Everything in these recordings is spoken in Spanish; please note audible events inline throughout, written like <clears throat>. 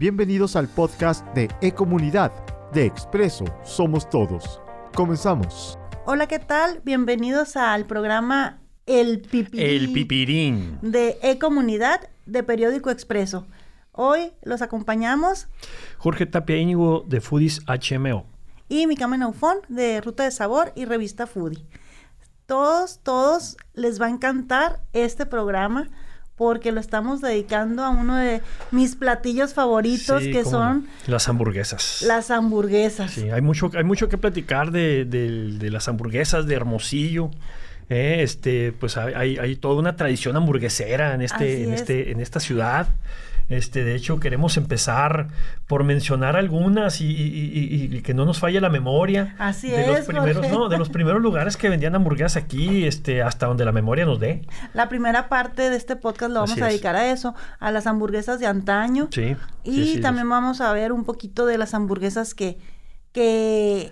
Bienvenidos al podcast de E-Comunidad de Expreso Somos Todos. Comenzamos. Hola, ¿qué tal? Bienvenidos al programa El Pipirín. El Pipirín. De E-Comunidad de Periódico Expreso. Hoy los acompañamos. Jorge Tapia Íñigo de Foodies HMO. Y mi Naufón de Ruta de Sabor y Revista Foodie. Todos, todos les va a encantar este programa porque lo estamos dedicando a uno de mis platillos favoritos que son las hamburguesas. Las hamburguesas. Sí, hay mucho, hay mucho que platicar de, de las hamburguesas de Hermosillo. Eh, este, pues hay, hay, toda una tradición hamburguesera en este, en este, en esta ciudad. Este, de hecho, queremos empezar por mencionar algunas y, que no nos falle la memoria. Así de es. Los primeros, no, de los primeros lugares que vendían hamburguesas aquí, este, hasta donde la memoria nos dé. La primera parte de este podcast lo vamos a dedicar a eso, a las hamburguesas de antaño. Sí. Y también vamos a ver un poquito de las hamburguesas que, que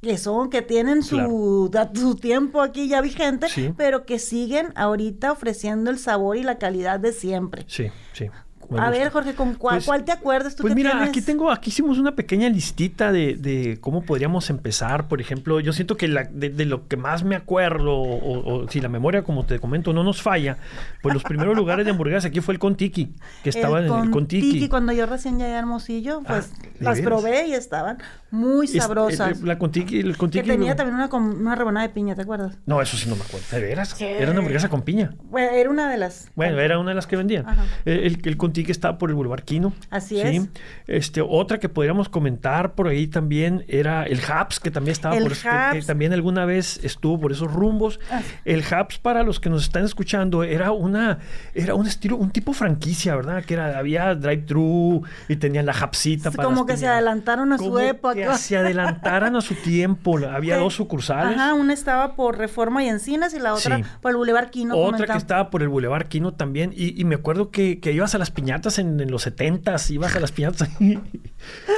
que son, que tienen su, su tiempo aquí ya vigente, pero que siguen ahorita ofreciendo el sabor y la calidad de siempre. Sí, sí a ver, Jorge, ¿con cuál, pues, cuál te acuerdas tú Pues mira, aquí tengo, aquí hicimos una pequeña listita de, de, cómo podríamos empezar. Por ejemplo, yo siento que la, de, lo que más me acuerdo, o, si la memoria, como te comento, no nos falla, pues los primeros lugares de hamburguesas aquí fue el Contiki, que estaba en el Contiki. Cuando yo recién llegué a Hermosillo, pues ah, las probé y estaban muy sabrosas. la Contiki, el. Que tenía también una, una rebanada de piña, ¿te acuerdas? No, eso sí no me acuerdo. ¿De veras? Era una hamburguesa con piña. Bueno, era una de las. Bueno, era una de las que vendían. El, el, el estaba por el Boulevard Quino. Así es. Este, otra que podríamos comentar por ahí también era el Haps, que también estaba por que, también alguna vez estuvo por esos rumbos. Ah. El Haps, para los que nos están escuchando, era una, era un estilo, un tipo franquicia, ¿verdad? Que era, había drive-thru y tenían la Hapsita para Como que se adelantaron a su época. Que se <laughs> adelantaran a su tiempo. Había dos sucursales. Ajá, una estaba por Reforma y Encinas y la otra por el Boulevard Quino. Otra que estaba por el Boulevard Quino también. Y, me acuerdo que, que, ibas a las piñatas en, en los 70 ibas a las piñatas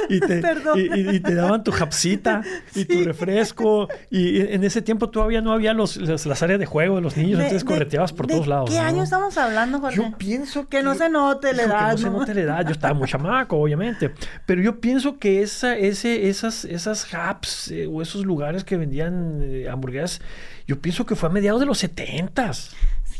y, te, <laughs> y, te daban tu japsita y tu refresco. Y en ese tiempo todavía no había los, las áreas de juego de los niños, entonces correteabas por todos lados. ¿Qué año estamos hablando, Jorge? Yo pienso que, no se note la edad. Que no, se note la edad. Yo estaba muy <laughs> chamaco, obviamente. Pero yo pienso que esa, ese, esas, esas hubs eh, o esos lugares que vendían eh, hamburguesas, yo pienso que fue a mediados de los setentas.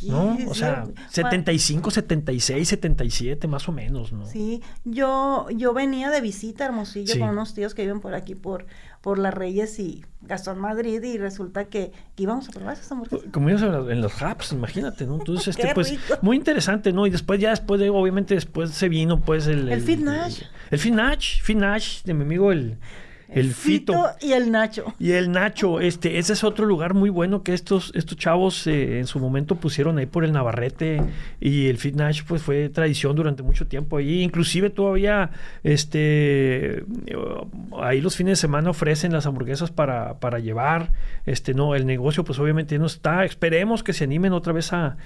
¿no? O sea, 75, 76, 77 más o menos, ¿no? Sí, yo, yo venía de visita a Hermosillo con unos tíos que viven por aquí, por, por Las Reyes y Gastón Madrid, y resulta que, íbamos a probar esa hamburguesa. Como en los hubs, imagínate, ¿no? Entonces, <laughs> este, pues, muy interesante, ¿no? Y después, ya después de, obviamente, después se vino, pues, el... El, el Fit Nash. El, Fit Nash, Fit Nash, de mi amigo, el el Fito, y el Nacho. <laughs> Y el Nacho, este, ese es otro lugar muy bueno que estos, estos chavos eh, en su momento pusieron ahí por el Navarrete y el Fit Nacho pues fue tradición durante mucho tiempo ahí. Inclusive todavía, este, ahí los fines de semana ofrecen las hamburguesas para, para llevar. Este, no, el negocio pues obviamente no está. Esperemos que se animen otra vez a,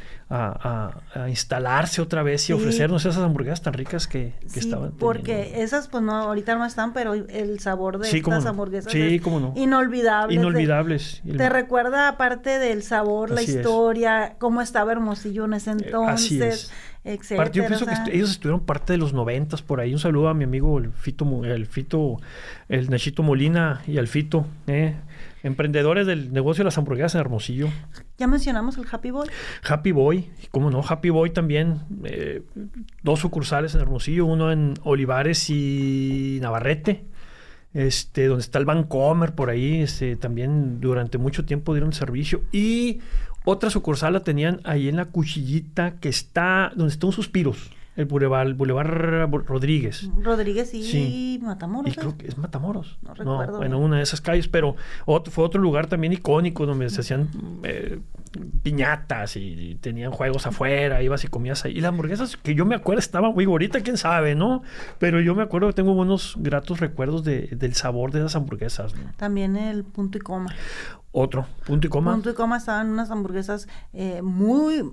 instalarse otra vez y ofrecernos esas hamburguesas tan ricas que, que estaban. Porque esas pues no, ahorita no están, pero el sabor de sí, hamburguesas. Sí, cómo no. Inolvidables. Inolvidables. te recuerda, aparte del sabor, la historia, cómo estaba Hermosillo en ese eh, entonces. Etcétera, yo pienso que ellos estuvieron parte de los noventas por ahí. Un saludo a mi amigo el Fito, el Fito, el Nachito Molina y al Fito, eh, emprendedores del negocio de las hamburguesas en Hermosillo. Ya mencionamos el Happy Boy. Happy Boy, cómo no, Happy Boy también. Eh, dos sucursales en Hermosillo, uno en Olivares y Navarrete este, donde está el Vancomer por ahí, este, también durante mucho tiempo dieron servicio. Y otra sucursal la tenían ahí en la cuchillita que está, donde están Suspiros. El Boulevard, Boulevard Rodríguez. Rodríguez y Matamoros. Y creo que es Matamoros. No recuerdo. en una de esas calles, pero fue otro lugar también icónico donde se hacían eh, piñatas y, tenían juegos afuera, ibas y comías ahí. Y las hamburguesas que yo me acuerdo estaban muy bonitas, quién sabe, ¿no? Pero yo me acuerdo que tengo buenos, gratos recuerdos del sabor de esas hamburguesas. También el punto y coma. Otro, punto y coma. Punto y coma estaban unas hamburguesas eh, muy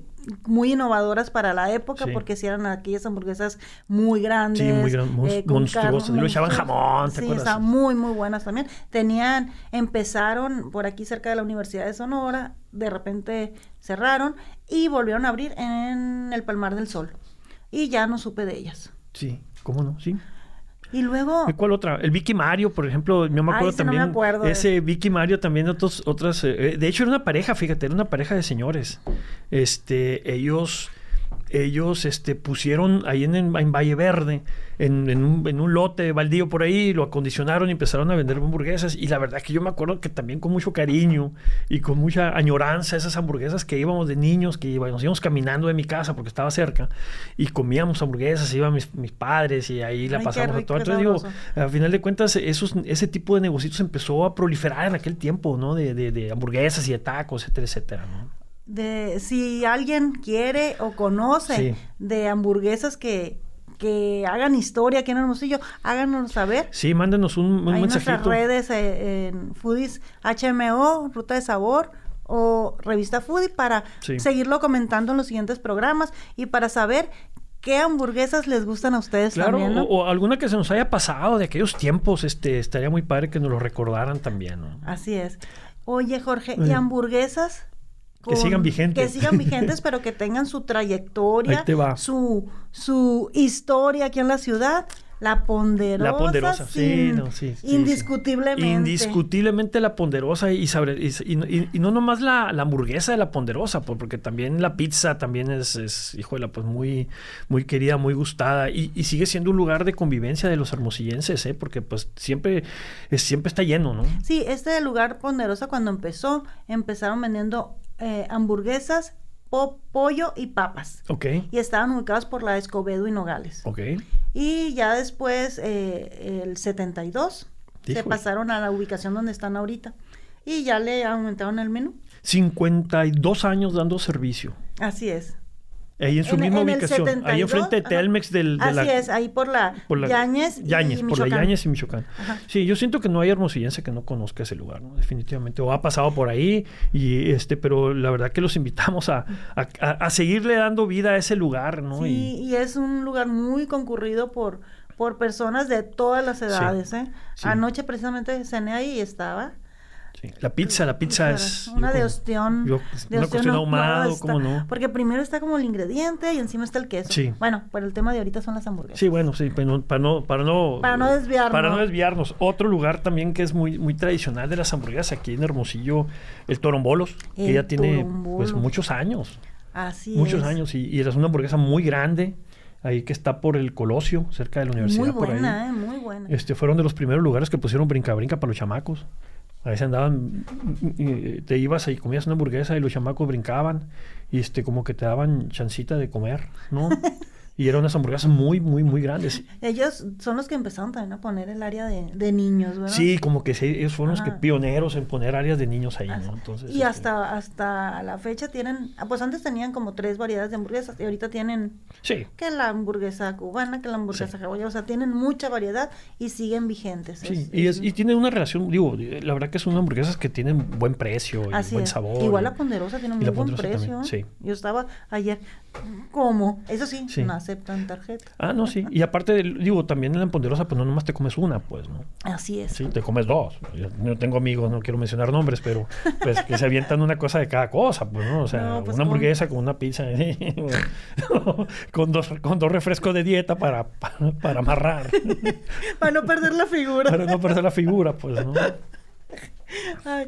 muy innovadoras para la época porque si eran aquellas hamburguesas muy grandes. Sí, muy grandes, eh, monstruosas. Y lo echaban jamón, ¿te sí, estaban muy, muy buenas también. Tenían, empezaron por aquí cerca de la Universidad de Sonora, de repente cerraron y volvieron a abrir en el Palmar del Sol. Y ya no supe de ellas. Sí. ¿Cómo no? Sí. Y luego. ¿Y cuál otra? El Vicky Mario, por ejemplo, yo me acuerdo también. No me acuerdo ese Vicky Mario también, otros, otras. Eh, de hecho, era una pareja, fíjate, era una pareja de señores. Este, ellos ellos este, pusieron ahí en, en Valle Verde, en, en, un, en, un, lote baldío por ahí, lo acondicionaron y empezaron a vender hamburguesas. Y la verdad que yo me acuerdo que también con mucho cariño y con mucha añoranza esas hamburguesas que íbamos de niños, que íbamos, íbamos caminando de mi casa porque estaba cerca y comíamos hamburguesas, iban mis, mis padres y ahí la pasamos a todo. Entonces digo, al final de cuentas, esos, ese tipo de negocios empezó a proliferar en aquel tiempo, ¿no? De, de, de hamburguesas y de tacos, etcétera, etcétera, ¿no? De si alguien quiere o conoce de hamburguesas que, que hagan historia aquí en Hermosillo, háganos saber. Sí, mándenos un, un Hay nuestras redes eh, en Foodies HMO, Ruta de Sabor o Revista Foodie para seguirlo comentando en los siguientes programas y para saber qué hamburguesas les gustan a ustedes claro, también, o, o, alguna que se nos haya pasado de aquellos tiempos, este, estaría muy padre que nos lo recordaran también, ¿no? Así es. Oye, Jorge, ¿y hamburguesas? Que sigan vigentes. Que sigan <laughs> vigentes, pero que tengan su trayectoria, Su, su historia aquí en la ciudad. La ponderosa. La ponderosa, sí, no, sí, Indiscutiblemente. Indiscutiblemente la ponderosa y, y, y, no nomás la, la, hamburguesa de la ponderosa, porque también la pizza también es, es híjole, pues muy, muy querida, muy gustada y, sigue siendo un lugar de convivencia de los hermosillenses, ¿eh? porque pues siempre, siempre está lleno, ¿no? Sí, este lugar ponderosa cuando empezó, empezaron vendiendo eh, hamburguesas, pollo y papas. Ok. Y estaban ubicados por la Escobedo y Nogales. Ok. Y ya después, eh, el 72, se pasaron a la ubicación donde están ahorita. Y ya le aumentaron el menú. 52 años dando servicio. Así es. Ahí en su misma ubicación. ahí enfrente de Telmex del, de Así es, ahí por la, por la Yañez, y por la Yañez y Michoacán. Sí, yo siento que no hay hermosillense que no conozca ese lugar, ¿no? Definitivamente. O ha pasado por ahí, y este, pero la verdad que los invitamos a, a, seguirle dando vida a ese lugar, ¿no? Sí, y, es un lugar muy concurrido por, por personas de todas las edades, ¿eh? Anoche precisamente cené ahí y estaba la pizza, la pizza es... Una de ostión. de una ostión ahumado, ¿cómo no? Porque primero está como el ingrediente y encima está el queso. Sí. Bueno, pero el tema de ahorita son las hamburguesas. Sí, bueno, sí, para no... Para no, para no, para no desviarnos. Para no desviarnos. Otro lugar también que es muy, muy tradicional de las hamburguesas aquí en Hermosillo, el Torombolos, que ya tiene pues muchos años. Así Muchos años y, y es una hamburguesa muy grande ahí que está por el Colosio, cerca de la universidad. Muy buena, Eh, muy buena. Este, fueron de los primeros lugares que pusieron brinca-brinca para los chamacos. A veces andaban, te ibas y comías una hamburguesa y los chamacos brincaban y este como que te daban chancita de comer, ¿no? <laughs> Y eran unas hamburguesas muy, muy, muy grandes. Ellos son los que empezaron también a poner el área de, de niños, ¿verdad? Sí, como que sí, ellos fueron los que pioneros en poner áreas de niños ahí, ¿no? Entonces, y este hasta, hasta la fecha tienen, pues antes tenían como tres variedades de hamburguesas y ahorita tienen sí. que la hamburguesa cubana, que la hamburguesa sí. o sea, tienen mucha variedad y siguen vigentes. Sí, y, es, y tienen una relación, digo, la verdad que son hamburguesas que tienen buen precio y buen sabor. Igual la ponderosa tiene muy buen precio. sí. Yo estaba ayer, ¿cómo? Eso sí, no aceptan tarjeta. Ah, no, sí. Y aparte, digo, también en la ponderosa, pues no nomás te comes una, pues, ¿no? Así es. Sí, te comes dos. Yo no tengo amigos, no quiero mencionar nombres, pero pues que se avientan una cosa de cada cosa, pues, ¿no? O sea, no, pues una hamburguesa con... con una pizza, <laughs> con, dos, con dos refrescos de dieta para, para, para amarrar. <laughs> para no perder la figura. para no perder la figura, pues, ¿no? Ay,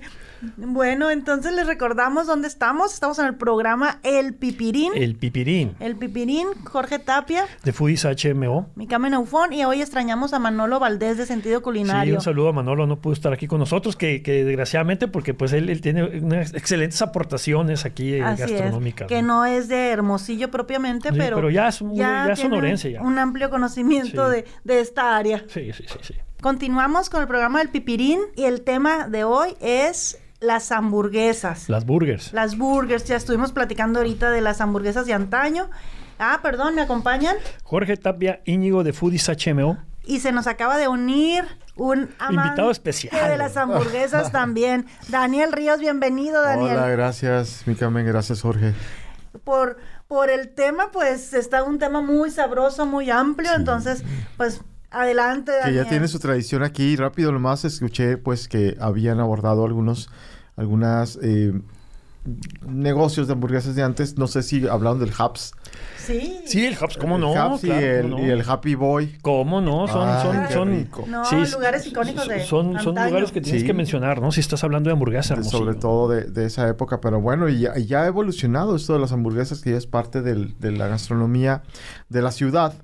bueno, entonces les recordamos dónde estamos. Estamos en el programa El Pipirín. El Pipirín. El Pipirín, Jorge Tapia. De Foodies HMO. Micamen Eufón. Y hoy extrañamos a Manolo Valdés de Sentido Culinario. Sí, un saludo a Manolo. No pudo estar aquí con nosotros, que, que desgraciadamente, porque pues él, él, tiene unas excelentes aportaciones aquí Así gastronómicas. Es, que ¿no? es de Hermosillo propiamente, sí, pero, pero ya es, un, ya ya sonorense. Ya. Un amplio conocimiento sí. de, de esta área. Sí, sí, sí, sí. Continuamos con el programa del Pipirín y el tema de hoy es las hamburguesas. Las burgers. Las burgers. Ya estuvimos platicando ahorita de las hamburguesas de antaño. Ah, perdón, ¿me acompañan? Jorge Tapia Íñigo de Foodies HMO. Y se nos acaba de unir un invitado especial de las hamburguesas <laughs> también. Daniel Ríos, bienvenido, Daniel. Hola, gracias, Micamen, gracias, Jorge. Por, por el tema, pues está un tema muy sabroso, muy amplio, sí. entonces, pues Adelante, Daniel. Que ya tiene su tradición aquí. Rápido nomás escuché pues que habían abordado algunos, algunas eh, negocios de hamburguesas de antes, no sé si hablaron del Hubs. Sí. Sí, el Hubs, ¿cómo no? y, el, Happy Boy. ¿Cómo no? Son, son, son, no, lugares icónicos de Son, son lugares que tienes que mencionar, ¿no? Si estás hablando de hamburguesas. sobre todo de, esa época, pero bueno, y ya, ha evolucionado esto de las hamburguesas, que ya es parte de la gastronomía de la ciudad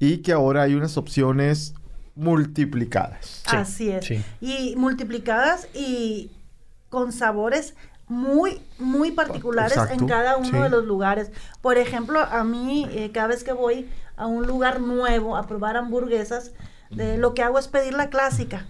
y que ahora hay unas opciones multiplicadas. Así es. Y multiplicadas y con sabores muy, muy particulares en cada uno de los lugares. Por ejemplo, a mí, eh, cada vez que voy a un lugar nuevo a probar hamburguesas, de, lo que hago es pedir la clásica.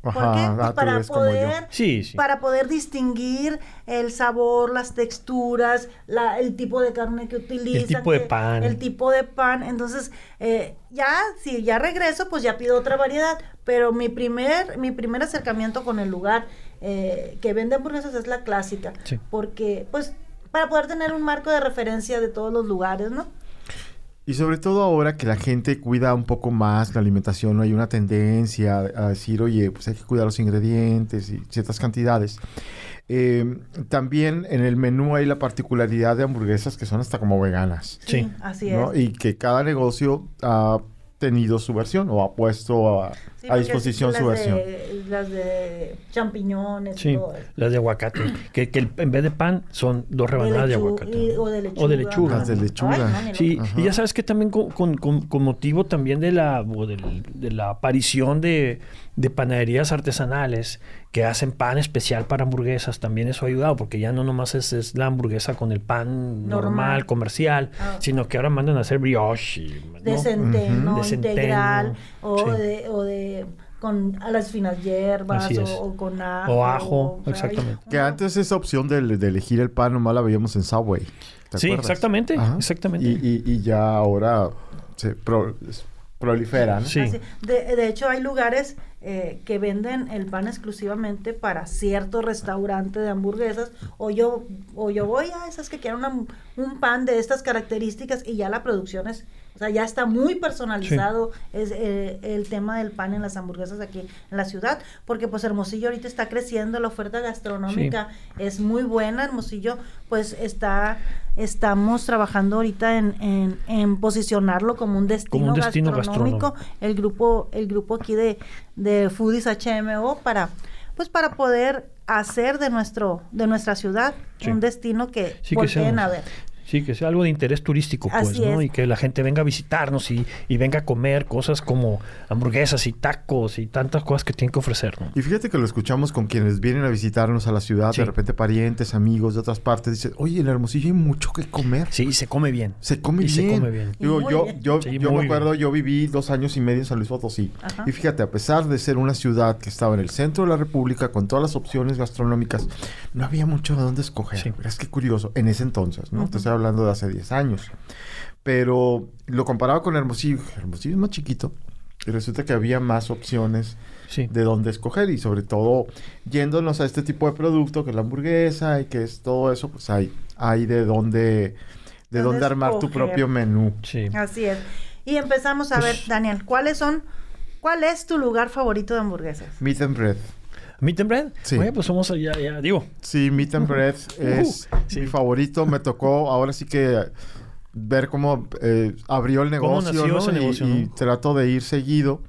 ¿Por qué? Pues ah, para poder, para poder distinguir el sabor, las texturas, la, el tipo de carne que utilizan. El tipo de pan. El tipo de pan. Entonces, eh, ya, si ya regreso, pues ya pido otra variedad. Pero mi primer, mi primer acercamiento con el lugar eh, que vende hamburguesas es la clásica. Porque, pues, para poder tener un marco de referencia de todos los lugares, ¿no? Y sobre todo ahora que la gente cuida un poco más la alimentación, no hay una tendencia a decir, oye, pues hay que cuidar los ingredientes y ciertas cantidades. Eh, también en el menú hay la particularidad de hamburguesas que son hasta como veganas. Sí, así es. Y que cada negocio ha tenido su versión o ha puesto a, a disposición su versión. las de champiñones. Sí, las de aguacate. <clears throat> que, que en vez de pan son dos rebanadas de, aguacate. o de lechuga. O de lechuga. Las de lechuga. sí, y ya sabes que también con, con, con, motivo también de la, de, la aparición de, de panaderías artesanales que hacen pan especial para hamburguesas, también eso ha ayudado, porque ya no nomás es, es la hamburguesa con el pan normal, comercial, ah. sino que ahora mandan a hacer brioche. De centeno, integral, o de... O de con a las finas hierbas o, con ajo. O ajo, exactamente. Que antes esa opción de, elegir el pan nomás la veíamos en Subway. sí, exactamente, exactamente. Y, ya ahora se proliferan. Sí. De, de, hecho, hay lugares eh, que venden el pan exclusivamente para cierto restaurante de hamburguesas o yo o yo voy a esas que quieren un pan de estas características y ya la producción es o sea, ya está muy personalizado es, eh, el tema del pan en las hamburguesas aquí en la ciudad, porque pues Hermosillo ahorita está creciendo, la oferta gastronómica es muy buena, Hermosillo pues está, estamos trabajando ahorita en, en, posicionarlo como un destino, gastronómico, el grupo, el grupo aquí de, de Foodies HMO para pues para poder hacer de nuestro de nuestra ciudad un destino que sí, volteen a ver. Sí, que sea algo de interés turístico, pues, ¿no? Y que la gente venga a visitarnos y, venga a comer cosas como hamburguesas y tacos y tantas cosas que tienen que ofrecer, ¿no? Y fíjate que lo escuchamos con quienes vienen a visitarnos a la ciudad, de repente parientes, amigos de otras partes, dicen, oye, en Hermosillo hay mucho que comer. Sí, se come bien. Se come bien. se come bien. Digo, yo, yo, yo me acuerdo, yo viví dos años y medio en San Luis Potosí. Y fíjate, a pesar de ser una ciudad que estaba en el centro de la República, con todas las opciones gastronómicas, no había mucho de dónde escoger. Es que curioso, en ese entonces, ¿no? Te estoy hablando de hace 10 años. Pero lo comparaba con Hermosillo. Hermosillo es más chiquito. Y resulta que había más opciones de dónde escoger. Y sobre todo, yéndonos a este tipo de producto, que es la hamburguesa y que es todo eso, pues hay, hay de dónde, de dónde armar tu propio menú. Así es. Y empezamos a pues ver, Daniel, ¿cuáles son, cuál es tu lugar favorito de hamburguesas? Meat and Bread. Meat and Bread. Sí. Oye, pues somos ya, ya, digo. Sí, Meat and Bread es mi favorito. Me tocó ahora sí que ver cómo eh, abrió el negocio, ¿no? negocio, y, trato de ir seguido.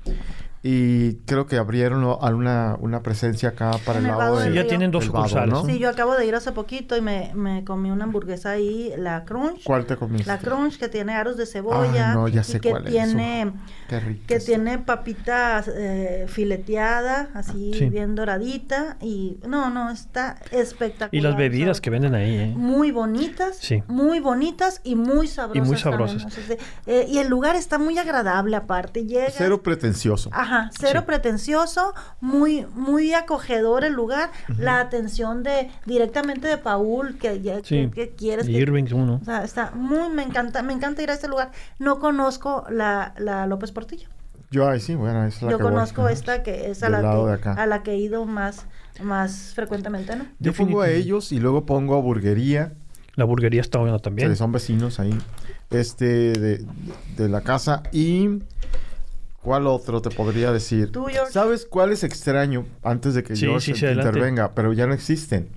Y creo que abrieron una, una presencia acá para el lado de... Sí, ya tienen dos sucursales. Sí, yo acabo de ir hace poquito y me, me, comí una hamburguesa ahí, la Crunch. ¿Cuál te comiste? La Crunch, que tiene aros de cebolla. Ah, no, ya sé que cuál tiene, es. Que tiene papita eh, fileteada, así bien doradita. Y no, no, está espectacular. Y las bebidas que venden ahí, ¿eh? Muy bonitas. Sí. Muy bonitas y muy sabrosas. Y muy sabrosas. Eh, y el lugar está muy agradable aparte. Llega... Cero pretencioso. Ajá cero pretencioso, muy, muy acogedor el lugar, la atención de directamente de Paul, que, ya, que, quieres. Irving, uno. O sea, está muy, me encanta, me encanta ir a este lugar. No conozco la, la López Portillo. Yo ahí sí, bueno, es la Yo conozco esta que es a la que, a la que he ido más, más frecuentemente, ¿no? Yo pongo a ellos y luego pongo a Burguería. La burguería está buena también. son vecinos ahí. Este, de, de la casa. Y ¿Cuál otro te podría decir? ¿Sabes cuál es extraño? Antes de que yo intervenga, pero ya no existen.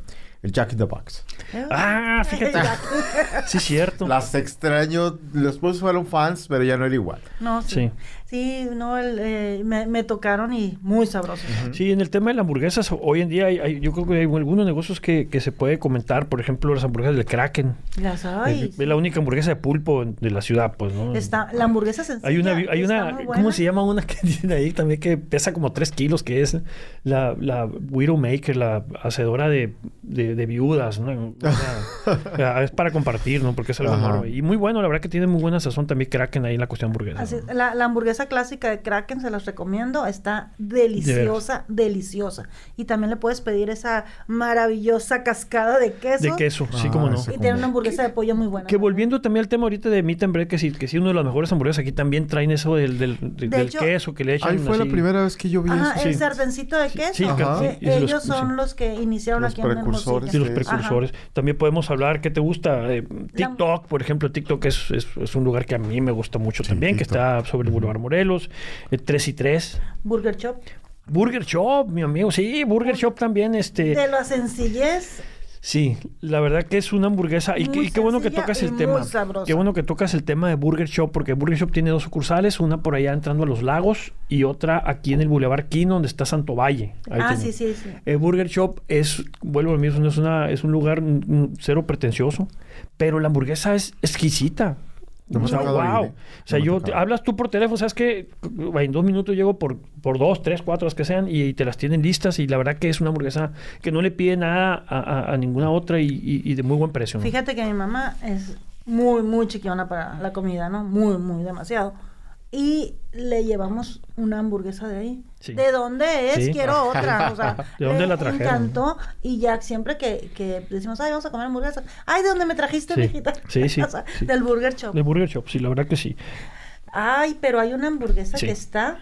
El Jack in the Box. Ah, fíjate. <laughs> sí, cierto. Las extraño. Los pues fueron fans, pero ya no era igual. No, sí. Sí, no, eh, me, tocaron y muy sabrosos. Sí, en el tema de las hamburguesas, hoy en día hay, yo creo que hay algunos negocios que, se puede comentar. Por ejemplo, las hamburguesas del Kraken. Las hay. Es, la única hamburguesa de pulpo de la ciudad, pues, ¿no? Está, la hamburguesa sencilla. Hay una, hay una ¿cómo se llama una que <laughs> tiene ahí también que pesa como 3 kilos, que es la, la Widowmaker, la hacedora de, de, viudas, ¿no? <laughs> es para compartir, ¿no? Porque es algo enorme. Y muy bueno, la verdad que tiene muy buena sazón también Kraken ahí en la cuestión hamburguesa. la, la hamburguesa clásica de Kraken, se los recomiendo. Está deliciosa, deliciosa. Y también le puedes pedir esa maravillosa cascada de queso. De queso, sí, como no. Y tiene una hamburguesa de pollo muy buena. Que volviendo también al tema ahorita de meat and bread, que sí, que sí, uno de las mejores hamburguesas aquí también traen eso del, del, queso que le echan. Ahí fue la primera vez que yo vi Ajá, el sardencito de queso. Sí, eh, ellos son los que iniciaron aquí en precursores. Sí, los precursores. También podemos hablar, ¿qué te gusta? Eh, TikTok, por ejemplo. TikTok es, es, un lugar que a mí me gusta mucho también, que está sobre el Boulevard Morelos. 3 y 3. Burger Shop. Burger Shop, mi amigo, sí, Burger Shop también, este... De la sencillez. Sí, la verdad que es una hamburguesa y, qué bueno que tocas el tema. Qué bueno que tocas el tema de Burger Shop porque Burger Shop tiene dos sucursales, una por allá entrando a los lagos y otra aquí en el Boulevard Quino donde está Santo Valle. ah, sí, sí, sí. El Burger Shop es, vuelvo a mismo, es, una, es un lugar cero pretencioso, pero la hamburguesa es exquisita. O sea, wow. O sea, yo hablas tú por teléfono, sabes que en dos minutos llego por, por dos, tres, cuatro, las que sean, y, te las tienen listas. Y la verdad que es una hamburguesa que no le pide nada a, ninguna otra y, de muy buen precio. Fíjate que mi mamá es muy, muy chiquiona para la comida, ¿no? Muy, muy demasiado y le llevamos una hamburguesa de ahí. ¿De dónde es? Quiero <laughs> otra. O sea, ¿De dónde la trajeron? Me encantó. Y ya siempre que, que, decimos, ay, vamos a comer hamburguesa. Ay, ¿de dónde me trajiste, sí. Sí, sí, <laughs> Del Burger Shop. Del Burger Shop, sí, la verdad que sí. Ay, pero hay una hamburguesa que está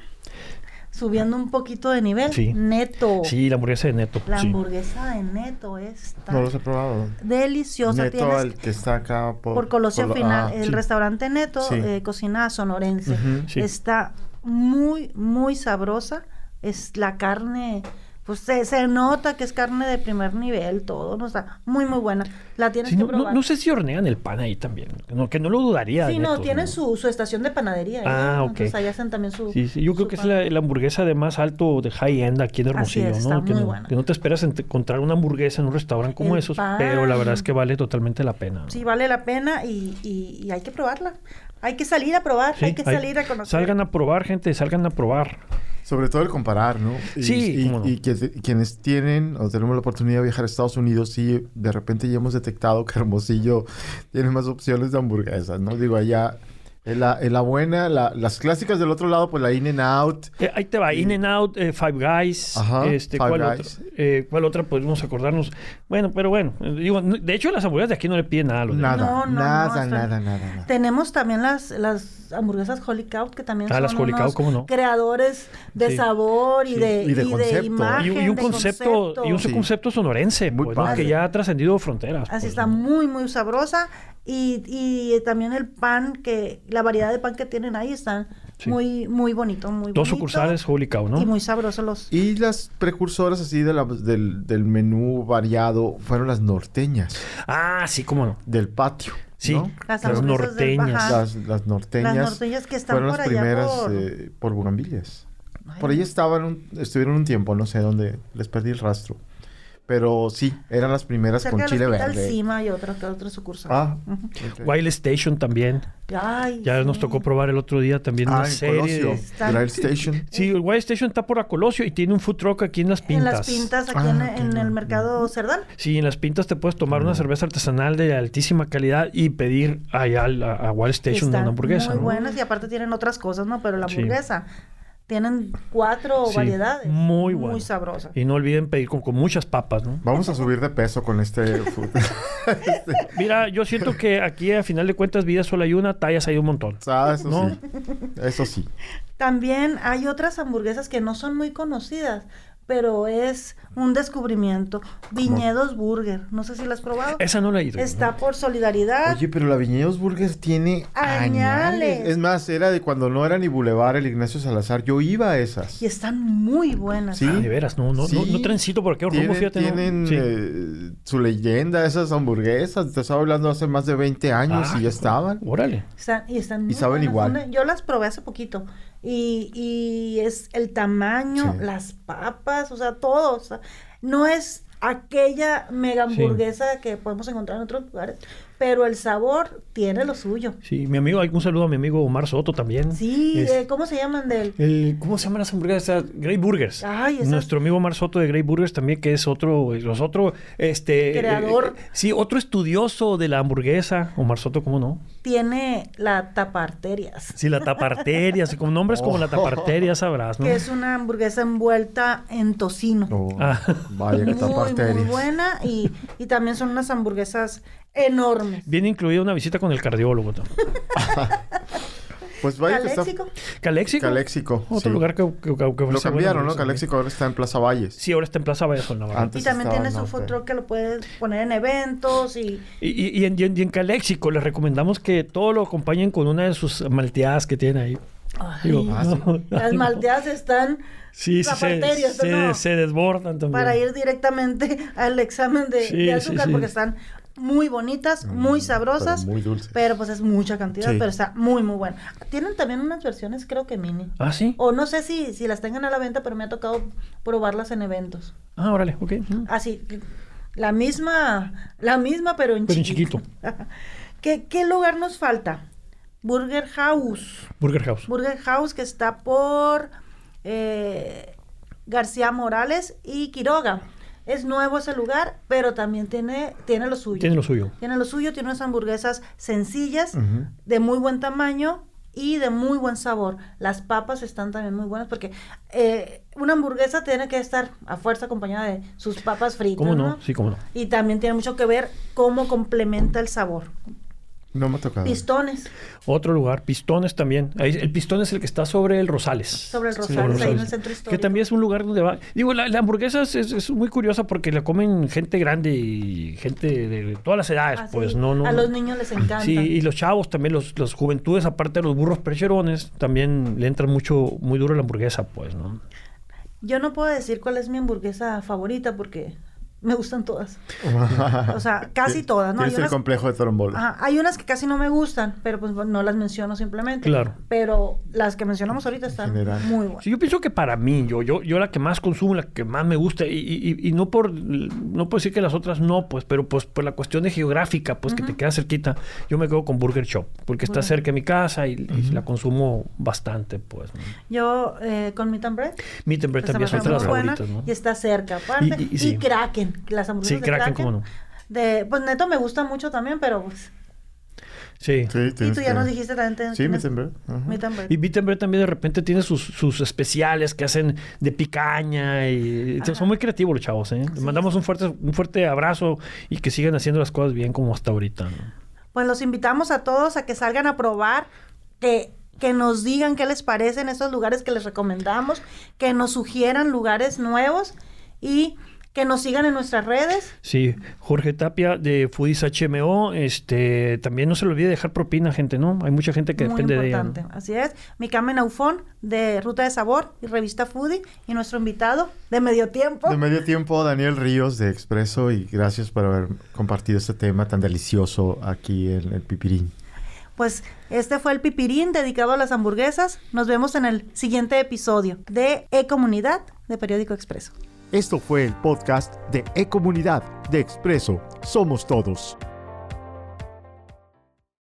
subiendo un poquito de nivel. Sí. Neto. Sí, la hamburguesa de Neto. La hamburguesa de Neto está. No los he probado. Deliciosa. Neto, el que está acá por, por Colosio Final. el restaurante Neto, eh, cocina sonorense. está muy, muy sabrosa. Es la carne pues se, nota que es carne de primer nivel, todo, ¿no? está muy, muy buena. La tienes que probar. No, sé si hornean el pan ahí también, que no lo dudaría. Sí, no, tiene su, su, estación de panadería. Ah, ok. Entonces ahí hacen también su... Sí, sí, yo creo que es la, hamburguesa de más alto de high-end aquí en Hermosillo, Así ¿no? que, no buena. que no te esperas encontrar una hamburguesa en un restaurante como esos, pero la verdad es que vale totalmente la pena. Sí, vale la pena y, y, hay que probarla. Hay que salir a probar, hay que salir a conocer. Salgan a probar, gente, salgan a probar. Sobre todo el comparar, ¿no? sí. Y, que quienes tienen o tenemos la oportunidad de viajar a Estados Unidos, sí, de repente ya hemos detectado que Hermosillo tiene más opciones de hamburguesas, ¿no? Digo, allá en la, la buena, las clásicas del otro lado, pues la In and Out. Eh, ahí te va, In and Out, eh, Five Guys. Ajá, este, ¿cuál, Otra? Eh, ¿Cuál otra podemos acordarnos? Bueno, pero bueno, digo, de hecho las hamburguesas de aquí no le piden nada a los Nada, no, no, nada, nada, nada, Tenemos también las, las hamburguesas Holy Cow, que también ah, son las Holy Cow, ¿cómo no? creadores de sabor y, de, y, de, concepto. imagen, y, un concepto, y un concepto sonorense, pues, que ya ha trascendido fronteras. Así pues, está muy, muy sabrosa. Y, y también el pan, que la variedad de pan que tienen ahí están muy, muy bonito, muy Dos sucursales Holy Cow, ¿no? Y muy sabrosos los... Y las precursoras así de la, del, del menú variado fueron las norteñas. Ah, sí, cómo no. Del patio. Sí, las, norteñas. Las, las, norteñas. Las norteñas que están fueron por las allá primeras por... Eh, por. Por ahí estaban, estuvieron un tiempo, no sé dónde, les perdí el rastro. Pero sí, eran las primeras con chile verde. Cima y otra, otra sucursal. Ah, Wild Station también. Ay, ya nos tocó probar el otro día también ah, una serie. Wild Station. Sí, el Wild Station está por Acolosio y tiene un food truck aquí en Las Pintas. En Las Pintas, aquí en, ah, el mercado Cerdán. Sí, en Las Pintas te puedes tomar una cerveza artesanal de altísima calidad y pedir allá a, a Wild Station una hamburguesa. Muy buenas y aparte tienen otras cosas, ¿no? Pero la hamburguesa tienen cuatro variedades. Muy Muy sabrosas. Y no olviden pedir con, muchas papas, ¿no? Vamos a subir de peso con este food. <laughs> Mira, yo siento que aquí a final de cuentas vida solo hay una, tallas hay un montón. Ah, eso sí. Eso sí. También hay otras hamburguesas que no son muy conocidas, pero es un descubrimiento. Viñedos Burger, no sé si lo has probado. Esa no la he ido. Está por solidaridad. Oye, pero la Viñedos Burger tiene añales. Es más, era de cuando no era ni Boulevard el Ignacio Salazar. Yo iba a esas. Y están muy buenas. Sí, ah, de veras, no, no, no, no transito por aquí rumbo, fíjate. Tienen eh, su leyenda, esas hamburguesas. Te estaba hablando hace más de 20 años y ya estaban. Órale. y están y saben igual. Yo las probé hace poquito. Y, y es el tamaño, las papas, o sea, todo. O sea, no es aquella mega hamburguesa que podemos encontrar en otros lugares, pero el sabor tiene lo suyo. Sí, mi amigo, un saludo a mi amigo Omar Soto también. Sí, eh, ¿cómo se llaman de él? ¿Cómo se llaman las hamburguesas? Grey Burgers. Ay, Nuestro amigo Omar Soto de Grey Burgers también, que es otro, los otro, este... Creador. Eh, sí, otro estudioso de la hamburguesa. Omar Soto, ¿cómo no? Tiene la taparterias. Sí, la taparterias, con nombres como la taparterias sabrás, ¿no? Que es una hamburguesa envuelta en tocino. Oh, ah. Vaya que taparterias. Muy buena y, y también son unas hamburguesas enormes. Viene incluida una visita con el cardiólogo. <laughs> Pues vaya ¿Caléxico? Que ¿Caléxico? Caléxico. Otro lugar que, que, Lo cambiaron, ¿no? Caléxico ahora está en Plaza Valles. Sí, ahora está en Plaza Valles. y también tiene su food que lo puedes poner en eventos y... Y, y, en, y, en, Caléxico les recomendamos que todo lo acompañen con una de sus malteadas que tienen ahí. Ah, Las malteadas están... Sí, se, se, desbordan también. Para ir directamente <laughs> al examen de, azúcar porque están muy bonitas, mm, muy sabrosas. Pero muy dulces. Pero pues es mucha cantidad, pero está muy, muy buena. Tienen también unas versiones, creo que mini. Ah, sí. O no sé si, si las tengan a la venta, pero me ha tocado probarlas en eventos. Ah, órale, ok. Así, la misma, la misma, pero en pero En chiquito. <laughs> ¿Qué, ¿Qué lugar nos falta? Burger House. Burger House. Burger House que está por eh, García Morales y Quiroga. Es nuevo ese lugar, pero también tiene, tiene lo suyo. Tiene lo suyo. Tiene lo suyo, tiene unas hamburguesas sencillas, de muy buen tamaño y de muy buen sabor. Las papas están también muy buenas porque eh, una hamburguesa tiene que estar a fuerza acompañada de sus papas fritas. ¿Cómo no? Sí, cómo no. Y también tiene mucho que ver cómo complementa el sabor. No me ha tocado. Pistones. Otro lugar, Pistones también. el Pistón es el que está sobre el Rosales. Sobre el Rosales, ahí en el centro histórico. Que también es un lugar donde va. Digo, la, hamburguesa es, muy curiosa porque la comen gente grande y gente de todas las edades, ah, pues. No, no, a los niños les encanta. Sí, y los chavos también, los, los juventudes, aparte de los burros percherones, también le entran mucho, muy duro la hamburguesa, pues, ¿no? Yo no puedo decir cuál es mi hamburguesa favorita porque me gustan todas. <laughs> o sea, casi todas, ¿no? El complejo de Torombolo. hay unas que casi no me gustan, pero pues no las menciono simplemente. Claro. Pero las que mencionamos ahorita están muy buenas. Sí, yo pienso que para mí, yo, yo, yo la que más consumo, la que más me gusta, y, y, y no por no puedo decir que las otras no, pues, pero pues por la cuestión de geográfica, pues que te queda cerquita, yo me quedo con Burger Shop, porque está cerca de mi casa y, la consumo bastante, pues. Yo eh, con Meat and Bread. Meat and Bread también son las favoritas, ¿no? Y está cerca, aparte. Y, Kraken las hamburguesas sí, Kraken, cómo no. De, pues Neto me gusta mucho también, pero pues... Sí. sí y tú ya nos dijiste también. Sí, Mittenberg. Y Mittenberg también de repente tiene sus, sus especiales que hacen de picaña y son muy creativos los chavos. ¿eh? Les mandamos un fuerte, un fuerte abrazo y que sigan haciendo las cosas bien como hasta ahorita. Pues los invitamos a todos a que salgan a probar, que que nos digan qué les parecen esos lugares que les recomendamos, que nos sugieran lugares nuevos y que nos sigan en nuestras redes. Sí, Jorge Tapia de Foodies HMO, este, también no se le olvide dejar propina, gente, ¿no? Hay mucha gente que depende de ella. Así es. Mi Carmen Aufón de Ruta de Sabor y Revista Foodie y nuestro invitado de Medio Tiempo. De Medio Tiempo, Daniel Ríos de Expreso y gracias por haber compartido este tema tan delicioso aquí en el Pipirín. Pues este fue el Pipirín dedicado a las hamburguesas. Nos vemos en el siguiente episodio de E-Comunidad de Periódico Expreso. Esto fue el podcast de E-Comunidad de Expreso. Somos todos.